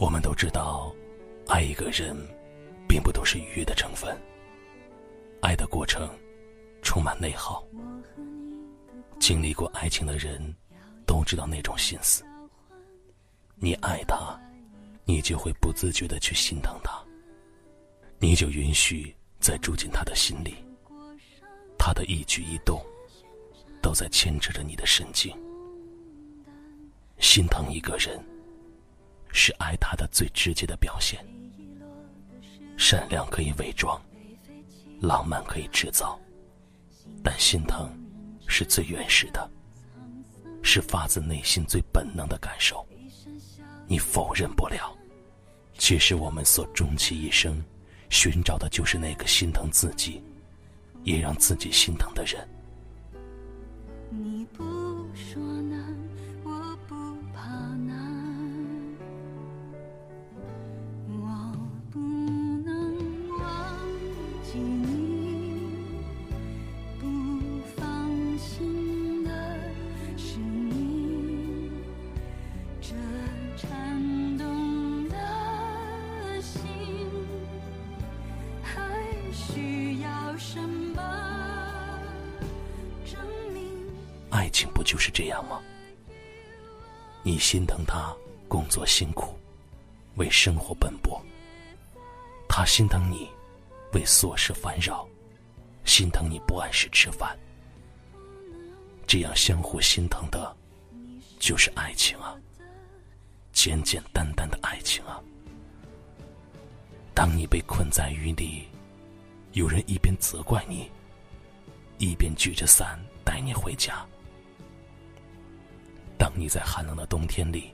我们都知道，爱一个人，并不都是愉悦的成分。爱的过程充满内耗。经历过爱情的人，都知道那种心思。你爱他，你就会不自觉的去心疼他。你就允许再住进他的心里，他的一举一动，都在牵扯着你的神经。心疼一个人，是爱他的最直接的表现。善良可以伪装。浪漫可以制造，但心疼是最原始的，是发自内心最本能的感受。你否认不了，其实我们所终其一生寻找的就是那个心疼自己，也让自己心疼的人。你不说爱情不就是这样吗？你心疼他工作辛苦，为生活奔波；他心疼你，为琐事烦扰，心疼你不按时吃饭。这样相互心疼的，就是爱情啊！简简单单的爱情啊！当你被困在雨里，有人一边责怪你，一边举着伞带你回家。当你在寒冷的冬天里，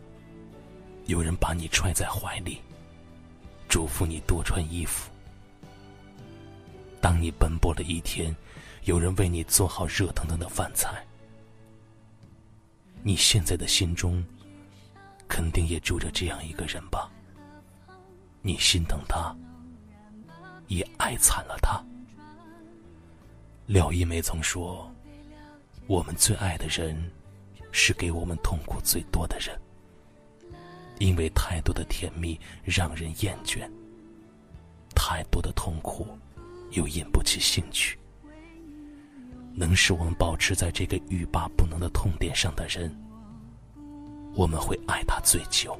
有人把你揣在怀里，嘱咐你多穿衣服；当你奔波了一天，有人为你做好热腾腾的饭菜，你现在的心中，肯定也住着这样一个人吧？你心疼他，也爱惨了他。廖一梅曾说：“我们最爱的人。”是给我们痛苦最多的人，因为太多的甜蜜让人厌倦，太多的痛苦又引不起兴趣。能使我们保持在这个欲罢不能的痛点上的人，我们会爱他最久。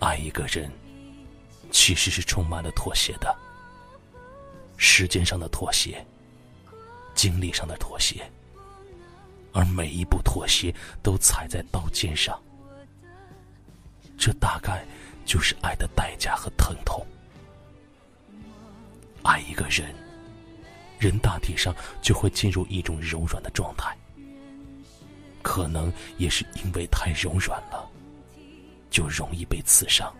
爱一个人，其实是充满了妥协的，时间上的妥协，精力上的妥协，而每一步妥协都踩在刀尖上，这大概就是爱的代价和疼痛。爱一个人，人大体上就会进入一种柔软的状态，可能也是因为太柔软了。就容易被刺伤，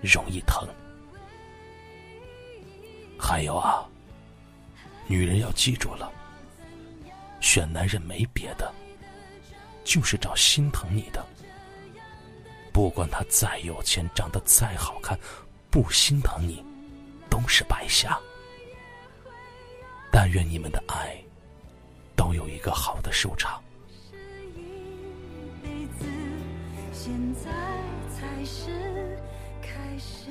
容易疼。还有啊，女人要记住了，选男人没别的，就是找心疼你的。不管他再有钱，长得再好看，不心疼你，都是白瞎。但愿你们的爱，都有一个好的收场。现在才是开始，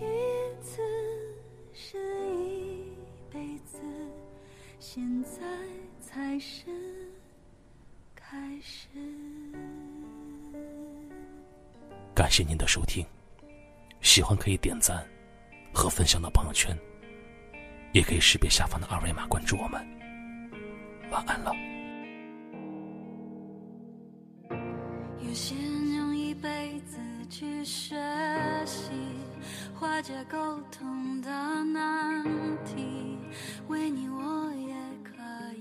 一次是一辈子，现在才是开始。感谢您的收听，喜欢可以点赞和分享到朋友圈，也可以识别下方的二维码关注我们。晚安了。先用一辈子去学习化解沟通的难题，为你我也可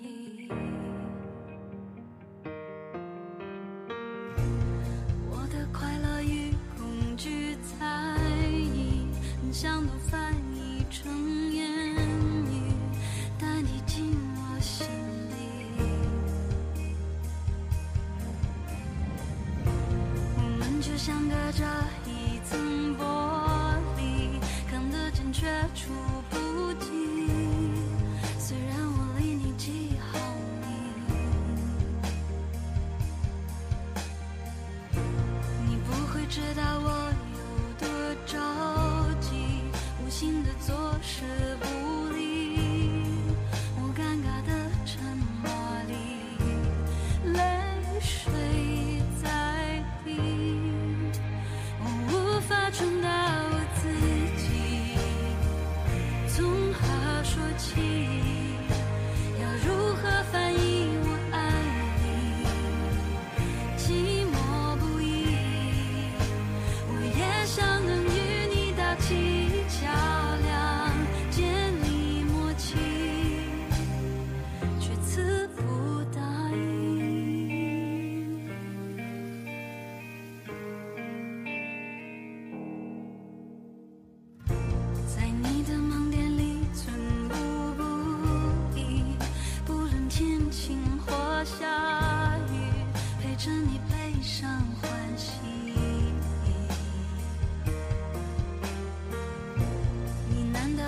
以。我的快乐与恐惧在意。想都翻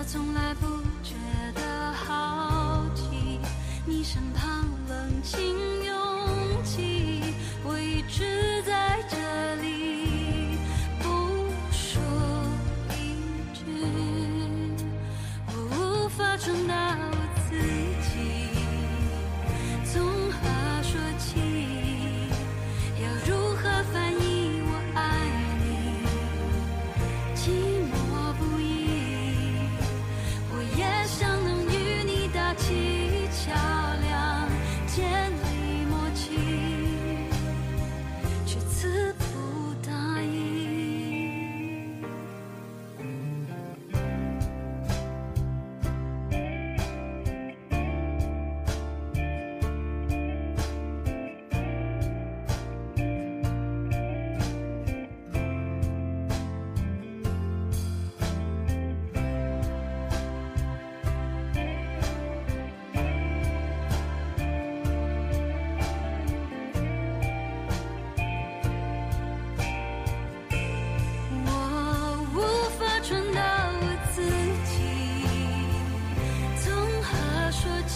从来不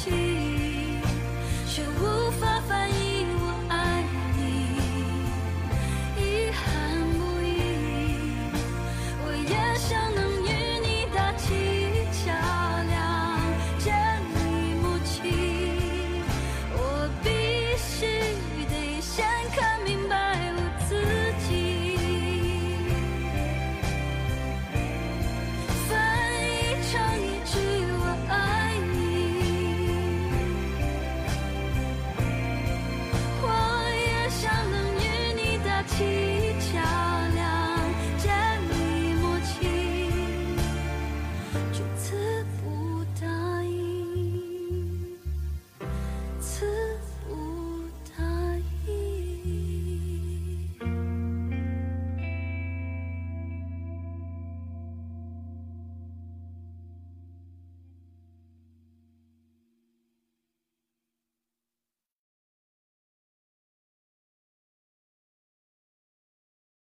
心。